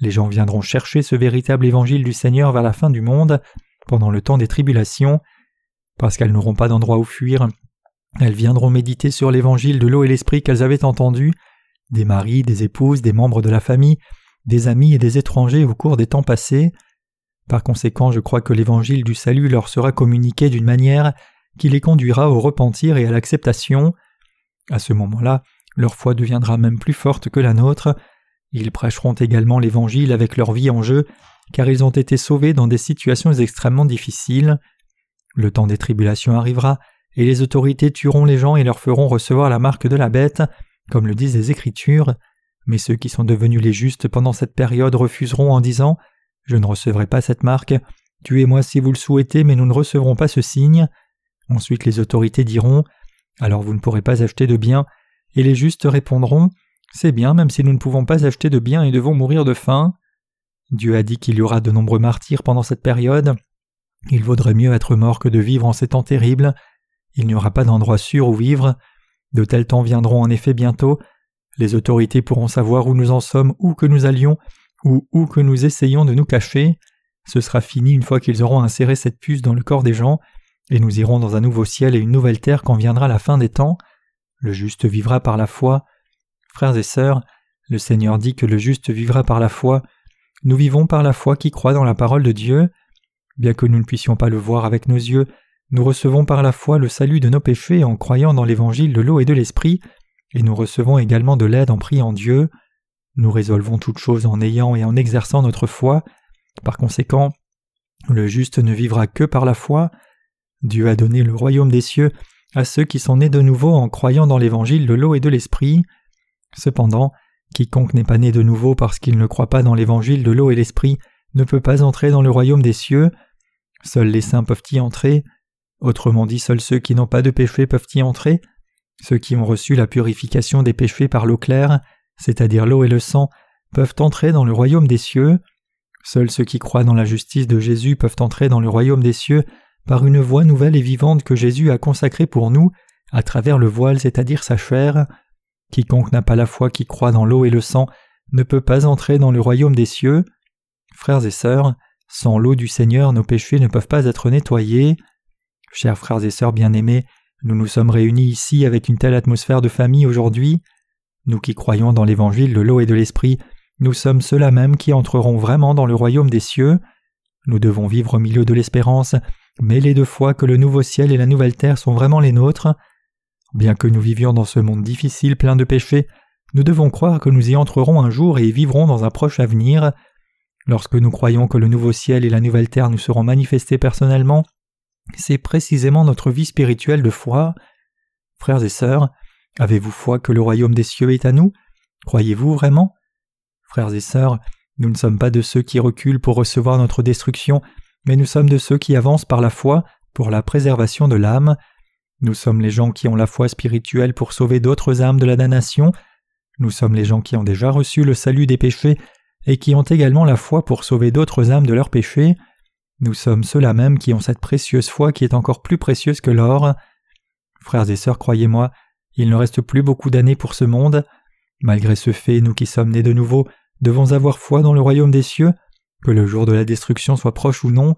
les gens viendront chercher ce véritable évangile du Seigneur vers la fin du monde, pendant le temps des tribulations. Parce qu'elles n'auront pas d'endroit où fuir, elles viendront méditer sur l'évangile de l'eau et l'esprit qu'elles avaient entendu, des maris, des épouses, des membres de la famille, des amis et des étrangers au cours des temps passés. Par conséquent, je crois que l'évangile du salut leur sera communiqué d'une manière qui les conduira au repentir et à l'acceptation. À ce moment-là, leur foi deviendra même plus forte que la nôtre. Ils prêcheront également l'Évangile avec leur vie en jeu, car ils ont été sauvés dans des situations extrêmement difficiles. Le temps des tribulations arrivera, et les autorités tueront les gens et leur feront recevoir la marque de la bête, comme le disent les Écritures. Mais ceux qui sont devenus les justes pendant cette période refuseront en disant Je ne recevrai pas cette marque, tuez-moi si vous le souhaitez, mais nous ne recevrons pas ce signe. Ensuite les autorités diront Alors vous ne pourrez pas acheter de biens, et les justes répondront C'est bien, même si nous ne pouvons pas acheter de biens et devons mourir de faim. Dieu a dit qu'il y aura de nombreux martyrs pendant cette période. Il vaudrait mieux être mort que de vivre en ces temps terribles. Il n'y aura pas d'endroit sûr où vivre. De tels temps viendront en effet bientôt. Les autorités pourront savoir où nous en sommes, où que nous allions, ou où que nous essayons de nous cacher. Ce sera fini une fois qu'ils auront inséré cette puce dans le corps des gens, et nous irons dans un nouveau ciel et une nouvelle terre quand viendra la fin des temps. Le juste vivra par la foi. Frères et sœurs, le Seigneur dit que le juste vivra par la foi. Nous vivons par la foi qui croit dans la parole de Dieu. Bien que nous ne puissions pas le voir avec nos yeux, nous recevons par la foi le salut de nos péchés en croyant dans l'évangile de l'eau et de l'esprit, et nous recevons également de l'aide en priant Dieu. Nous résolvons toutes choses en ayant et en exerçant notre foi. Par conséquent, le juste ne vivra que par la foi. Dieu a donné le royaume des cieux à ceux qui sont nés de nouveau en croyant dans l'évangile de l'eau et de l'esprit. Cependant, quiconque n'est pas né de nouveau parce qu'il ne croit pas dans l'évangile de l'eau et l'esprit ne peut pas entrer dans le royaume des cieux. Seuls les saints peuvent y entrer. Autrement dit, seuls ceux qui n'ont pas de péché peuvent y entrer. Ceux qui ont reçu la purification des péchés par l'eau claire, c'est-à-dire l'eau et le sang, peuvent entrer dans le royaume des cieux. Seuls ceux qui croient dans la justice de Jésus peuvent entrer dans le royaume des cieux par une voie nouvelle et vivante que Jésus a consacrée pour nous à travers le voile, c'est-à-dire sa chair. Quiconque n'a pas la foi qui croit dans l'eau et le sang ne peut pas entrer dans le royaume des cieux. Frères et sœurs, sans l'eau du Seigneur, nos péchés ne peuvent pas être nettoyés. Chers frères et sœurs bien-aimés, nous nous sommes réunis ici avec une telle atmosphère de famille aujourd'hui. Nous qui croyons dans l'évangile de l'eau et de l'esprit, nous sommes ceux-là même qui entreront vraiment dans le royaume des cieux. Nous devons vivre au milieu de l'espérance mêlés de foi que le nouveau ciel et la nouvelle terre sont vraiment les nôtres. Bien que nous vivions dans ce monde difficile plein de péchés, nous devons croire que nous y entrerons un jour et y vivrons dans un proche avenir. Lorsque nous croyons que le nouveau ciel et la nouvelle terre nous seront manifestés personnellement, c'est précisément notre vie spirituelle de foi. Frères et sœurs, avez-vous foi que le royaume des cieux est à nous? Croyez-vous vraiment? Frères et sœurs, nous ne sommes pas de ceux qui reculent pour recevoir notre destruction, mais nous sommes de ceux qui avancent par la foi pour la préservation de l'âme. Nous sommes les gens qui ont la foi spirituelle pour sauver d'autres âmes de la damnation. Nous sommes les gens qui ont déjà reçu le salut des péchés et qui ont également la foi pour sauver d'autres âmes de leurs péchés. Nous sommes ceux-là même qui ont cette précieuse foi qui est encore plus précieuse que l'or. Frères et sœurs, croyez-moi, il ne reste plus beaucoup d'années pour ce monde. Malgré ce fait, nous qui sommes nés de nouveau, devons avoir foi dans le royaume des cieux, que le jour de la destruction soit proche ou non.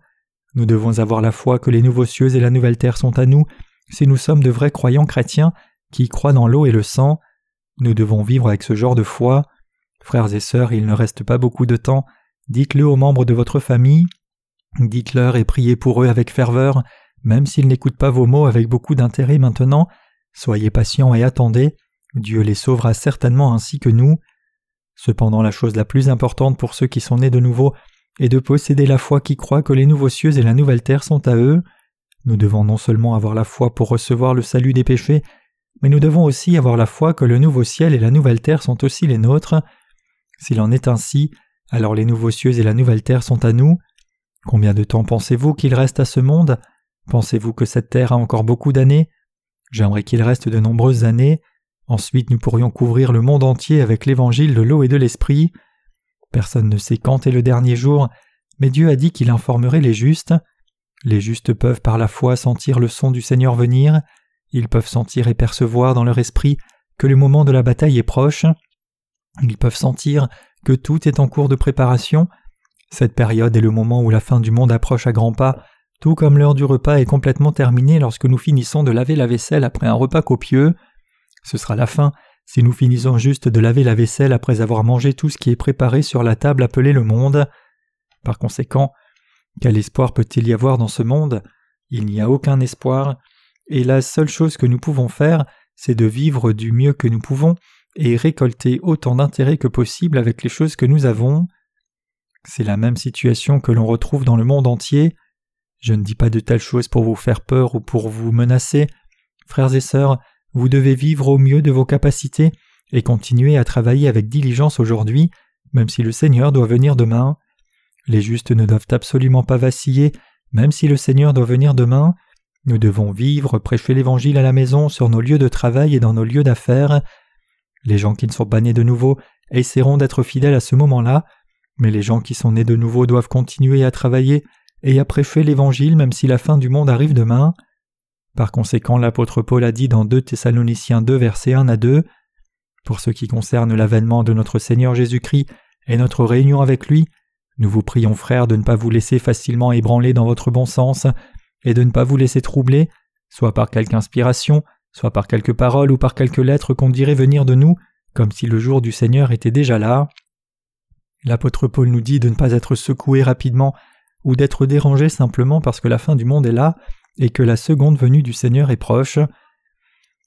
Nous devons avoir la foi que les nouveaux cieux et la nouvelle terre sont à nous, si nous sommes de vrais croyants chrétiens qui croient dans l'eau et le sang. Nous devons vivre avec ce genre de foi. Frères et sœurs, il ne reste pas beaucoup de temps. Dites-le aux membres de votre famille. Dites-leur et priez pour eux avec ferveur, même s'ils n'écoutent pas vos mots avec beaucoup d'intérêt maintenant. Soyez patients et attendez. Dieu les sauvera certainement ainsi que nous. Cependant, la chose la plus importante pour ceux qui sont nés de nouveau est de posséder la foi qui croit que les nouveaux cieux et la nouvelle terre sont à eux. Nous devons non seulement avoir la foi pour recevoir le salut des péchés, mais nous devons aussi avoir la foi que le nouveau ciel et la nouvelle terre sont aussi les nôtres. S'il en est ainsi, alors les nouveaux cieux et la nouvelle terre sont à nous. Combien de temps pensez-vous qu'il reste à ce monde? Pensez-vous que cette terre a encore beaucoup d'années? J'aimerais qu'il reste de nombreuses années. Ensuite nous pourrions couvrir le monde entier avec l'évangile de l'eau et de l'esprit. Personne ne sait quand est le dernier jour, mais Dieu a dit qu'il informerait les justes. Les justes peuvent par la foi sentir le son du Seigneur venir, ils peuvent sentir et percevoir dans leur esprit que le moment de la bataille est proche. Ils peuvent sentir que tout est en cours de préparation. Cette période est le moment où la fin du monde approche à grands pas, tout comme l'heure du repas est complètement terminée lorsque nous finissons de laver la vaisselle après un repas copieux. Ce sera la fin si nous finissons juste de laver la vaisselle après avoir mangé tout ce qui est préparé sur la table appelée le monde. Par conséquent, quel espoir peut-il y avoir dans ce monde? Il n'y a aucun espoir, et la seule chose que nous pouvons faire, c'est de vivre du mieux que nous pouvons et récolter autant d'intérêt que possible avec les choses que nous avons. C'est la même situation que l'on retrouve dans le monde entier. Je ne dis pas de telles choses pour vous faire peur ou pour vous menacer. Frères et sœurs, vous devez vivre au mieux de vos capacités et continuer à travailler avec diligence aujourd'hui, même si le Seigneur doit venir demain. Les justes ne doivent absolument pas vaciller, même si le Seigneur doit venir demain. Nous devons vivre, prêcher l'Évangile à la maison, sur nos lieux de travail et dans nos lieux d'affaires. Les gens qui ne sont pas nés de nouveau essaieront d'être fidèles à ce moment-là, mais les gens qui sont nés de nouveau doivent continuer à travailler et à prêcher l'Évangile même si la fin du monde arrive demain. Par conséquent, l'apôtre Paul a dit dans 2 Thessaloniciens 2 versets 1 à 2 Pour ce qui concerne l'avènement de notre Seigneur Jésus-Christ et notre réunion avec lui, nous vous prions frères de ne pas vous laisser facilement ébranler dans votre bon sens et de ne pas vous laisser troubler, soit par quelque inspiration, soit par quelques paroles ou par quelques lettres qu'on dirait venir de nous, comme si le jour du Seigneur était déjà là. L'apôtre Paul nous dit de ne pas être secoué rapidement ou d'être dérangé simplement parce que la fin du monde est là et que la seconde venue du Seigneur est proche.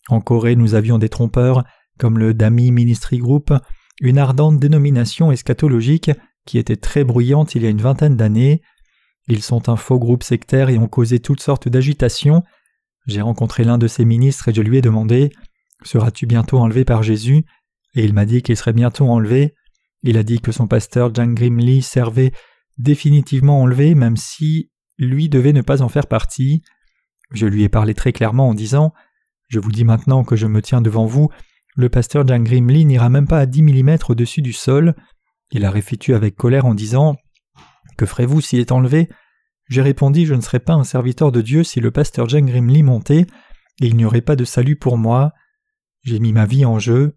En Corée, nous avions des trompeurs, comme le Dami Ministry Group, une ardente dénomination eschatologique qui était très bruyante il y a une vingtaine d'années. Ils sont un faux groupe sectaire et ont causé toutes sortes d'agitations. J'ai rencontré l'un de ses ministres et je lui ai demandé Seras-tu bientôt enlevé par Jésus? Et il m'a dit qu'il serait bientôt enlevé. Il a dit que son pasteur Jan Grimley servait définitivement enlevé, même si lui devait ne pas en faire partie. Je lui ai parlé très clairement en disant Je vous dis maintenant que je me tiens devant vous, le pasteur Jan Grimley n'ira même pas à dix millimètres au-dessus du sol. Il a réfuté avec colère en disant Que ferez-vous s'il est enlevé? J'ai répondu Je ne serai pas un serviteur de Dieu si le pasteur Jan Grimley montait, et il n'y aurait pas de salut pour moi. J'ai mis ma vie en jeu.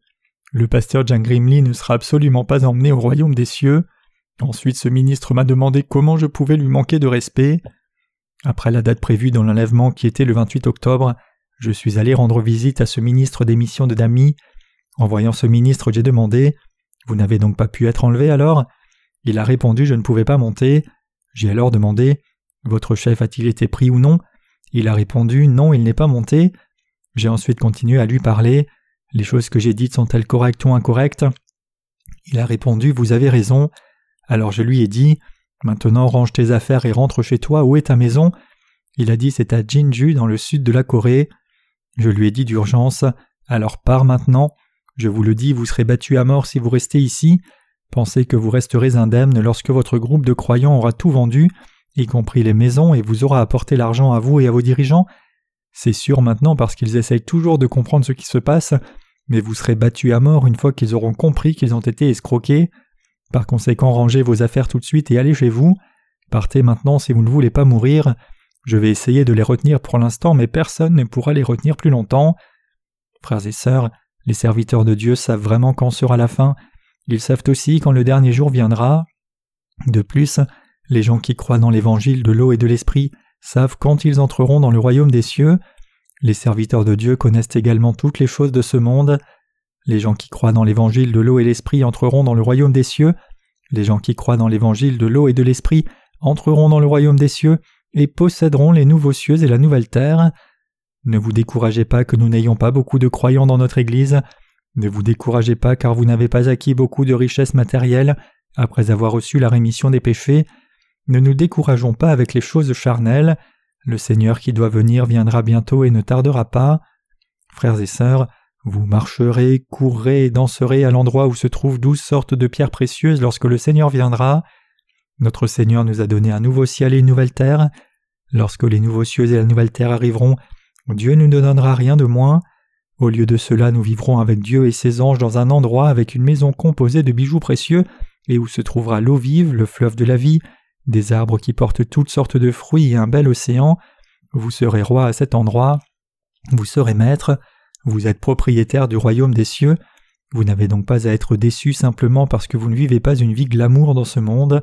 Le pasteur Jan Grimley ne sera absolument pas emmené au royaume des cieux. Ensuite, ce ministre m'a demandé comment je pouvais lui manquer de respect. Après la date prévue dans l'enlèvement qui était le 28 octobre, je suis allé rendre visite à ce ministre des missions de Dami. En voyant ce ministre, j'ai demandé Vous n'avez donc pas pu être enlevé alors? Il a répondu Je ne pouvais pas monter. J'ai alors demandé Votre chef a-t-il été pris ou non? Il a répondu Non, il n'est pas monté. J'ai ensuite continué à lui parler. Les choses que j'ai dites sont-elles correctes ou incorrectes? Il a répondu Vous avez raison. Alors je lui ai dit Maintenant range tes affaires et rentre chez toi, où est ta maison? Il a dit C'est à Jinju, dans le sud de la Corée. Je lui ai dit d'urgence Alors pars maintenant. Je vous le dis, vous serez battu à mort si vous restez ici. Pensez que vous resterez indemne lorsque votre groupe de croyants aura tout vendu, y compris les maisons, et vous aura apporté l'argent à vous et à vos dirigeants. C'est sûr maintenant parce qu'ils essayent toujours de comprendre ce qui se passe, mais vous serez battu à mort une fois qu'ils auront compris qu'ils ont été escroqués. Par conséquent, rangez vos affaires tout de suite et allez chez vous. Partez maintenant si vous ne voulez pas mourir. Je vais essayer de les retenir pour l'instant, mais personne ne pourra les retenir plus longtemps. Frères et sœurs, les serviteurs de Dieu savent vraiment quand sera la fin. Ils savent aussi quand le dernier jour viendra. De plus, les gens qui croient dans l'évangile de l'eau et de l'esprit savent quand ils entreront dans le royaume des cieux. Les serviteurs de Dieu connaissent également toutes les choses de ce monde. Les gens qui croient dans l'évangile de l'eau et l'esprit entreront dans le royaume des cieux. Les gens qui croient dans l'évangile de l'eau et de l'esprit entreront dans le royaume des cieux et posséderont les nouveaux cieux et la nouvelle terre. Ne vous découragez pas que nous n'ayons pas beaucoup de croyants dans notre Église. Ne vous découragez pas car vous n'avez pas acquis beaucoup de richesses matérielles après avoir reçu la rémission des péchés. Ne nous décourageons pas avec les choses charnelles. Le Seigneur qui doit venir viendra bientôt et ne tardera pas. Frères et sœurs, vous marcherez, courrez et danserez à l'endroit où se trouvent douze sortes de pierres précieuses lorsque le Seigneur viendra. Notre Seigneur nous a donné un nouveau ciel et une nouvelle terre. Lorsque les nouveaux cieux et la nouvelle terre arriveront, Dieu ne nous donnera rien de moins. Au lieu de cela, nous vivrons avec Dieu et ses anges dans un endroit avec une maison composée de bijoux précieux et où se trouvera l'eau vive, le fleuve de la vie, des arbres qui portent toutes sortes de fruits et un bel océan. Vous serez roi à cet endroit. Vous serez maître. Vous êtes propriétaire du royaume des cieux. Vous n'avez donc pas à être déçu simplement parce que vous ne vivez pas une vie glamour dans ce monde.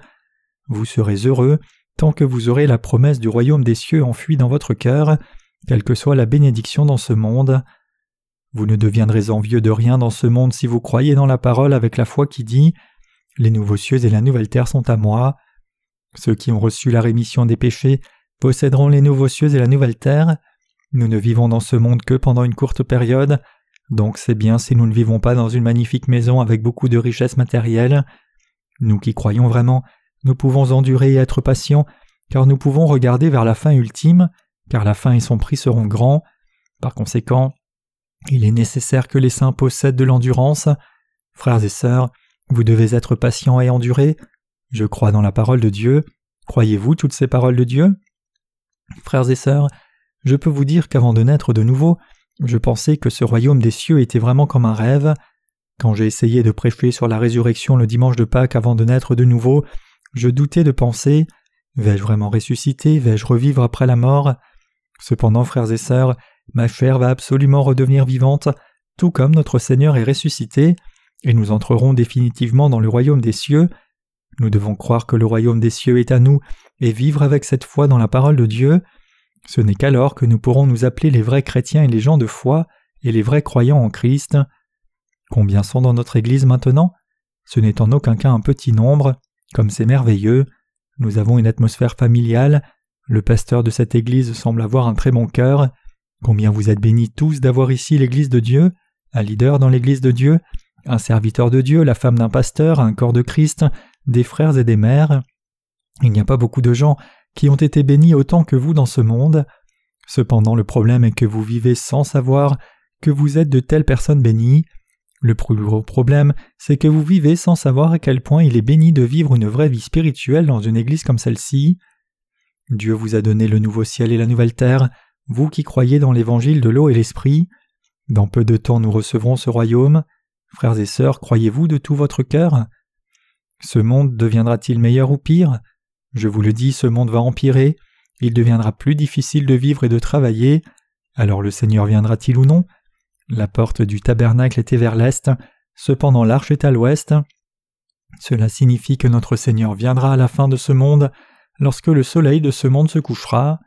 Vous serez heureux tant que vous aurez la promesse du royaume des cieux enfuie dans votre cœur, quelle que soit la bénédiction dans ce monde. Vous ne deviendrez envieux de rien dans ce monde si vous croyez dans la parole avec la foi qui dit Les nouveaux cieux et la nouvelle terre sont à moi. Ceux qui ont reçu la rémission des péchés posséderont les nouveaux cieux et la nouvelle terre. Nous ne vivons dans ce monde que pendant une courte période, donc c'est bien si nous ne vivons pas dans une magnifique maison avec beaucoup de richesses matérielles. Nous qui croyons vraiment, nous pouvons endurer et être patients, car nous pouvons regarder vers la fin ultime, car la fin et son prix seront grands. Par conséquent, il est nécessaire que les saints possèdent de l'endurance. Frères et sœurs, vous devez être patients et endurer. Je crois dans la parole de Dieu. Croyez-vous toutes ces paroles de Dieu? Frères et sœurs, je peux vous dire qu'avant de naître de nouveau, je pensais que ce royaume des cieux était vraiment comme un rêve. Quand j'ai essayé de prêcher sur la résurrection le dimanche de Pâques avant de naître de nouveau, je doutais de penser Vais-je vraiment ressusciter? Vais-je revivre après la mort? Cependant, frères et sœurs, ma chair va absolument redevenir vivante, tout comme notre Seigneur est ressuscité, et nous entrerons définitivement dans le royaume des cieux. Nous devons croire que le royaume des cieux est à nous et vivre avec cette foi dans la parole de Dieu. Ce n'est qu'alors que nous pourrons nous appeler les vrais chrétiens et les gens de foi et les vrais croyants en Christ. Combien sont dans notre Église maintenant? Ce n'est en aucun cas un petit nombre, comme c'est merveilleux. Nous avons une atmosphère familiale, le pasteur de cette Église semble avoir un très bon cœur. Combien vous êtes bénis tous d'avoir ici l'Église de Dieu, un leader dans l'Église de Dieu, un serviteur de Dieu, la femme d'un pasteur, un corps de Christ, des frères et des mères. Il n'y a pas beaucoup de gens qui ont été bénis autant que vous dans ce monde. Cependant le problème est que vous vivez sans savoir que vous êtes de telles personnes bénies. Le plus gros problème, c'est que vous vivez sans savoir à quel point il est béni de vivre une vraie vie spirituelle dans une église comme celle-ci. Dieu vous a donné le nouveau ciel et la nouvelle terre, vous qui croyez dans l'évangile de l'eau et l'esprit. Dans peu de temps nous recevrons ce royaume. Frères et sœurs, croyez-vous de tout votre cœur? Ce monde deviendra-t-il meilleur ou pire? Je vous le dis, ce monde va empirer, il deviendra plus difficile de vivre et de travailler. Alors le Seigneur viendra-t-il ou non? La porte du tabernacle était vers l'est, cependant l'arche est à l'ouest. Cela signifie que notre Seigneur viendra à la fin de ce monde, lorsque le soleil de ce monde se couchera.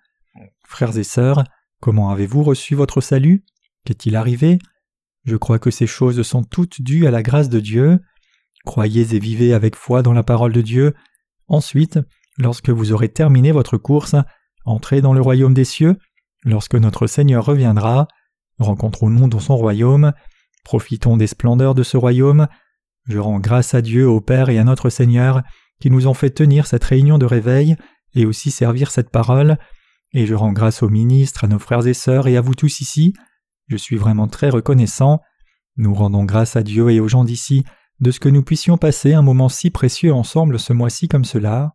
Frères et sœurs, comment avez-vous reçu votre salut? Qu'est-il arrivé? Je crois que ces choses sont toutes dues à la grâce de Dieu. Croyez et vivez avec foi dans la parole de Dieu. Ensuite, lorsque vous aurez terminé votre course, entrez dans le royaume des cieux, lorsque notre Seigneur reviendra, rencontrons-nous dans son royaume, profitons des splendeurs de ce royaume, je rends grâce à Dieu, au Père et à notre Seigneur, qui nous ont fait tenir cette réunion de réveil et aussi servir cette parole, et je rends grâce aux ministres, à nos frères et sœurs et à vous tous ici, je suis vraiment très reconnaissant, nous rendons grâce à Dieu et aux gens d'ici, de ce que nous puissions passer un moment si précieux ensemble ce mois-ci comme cela.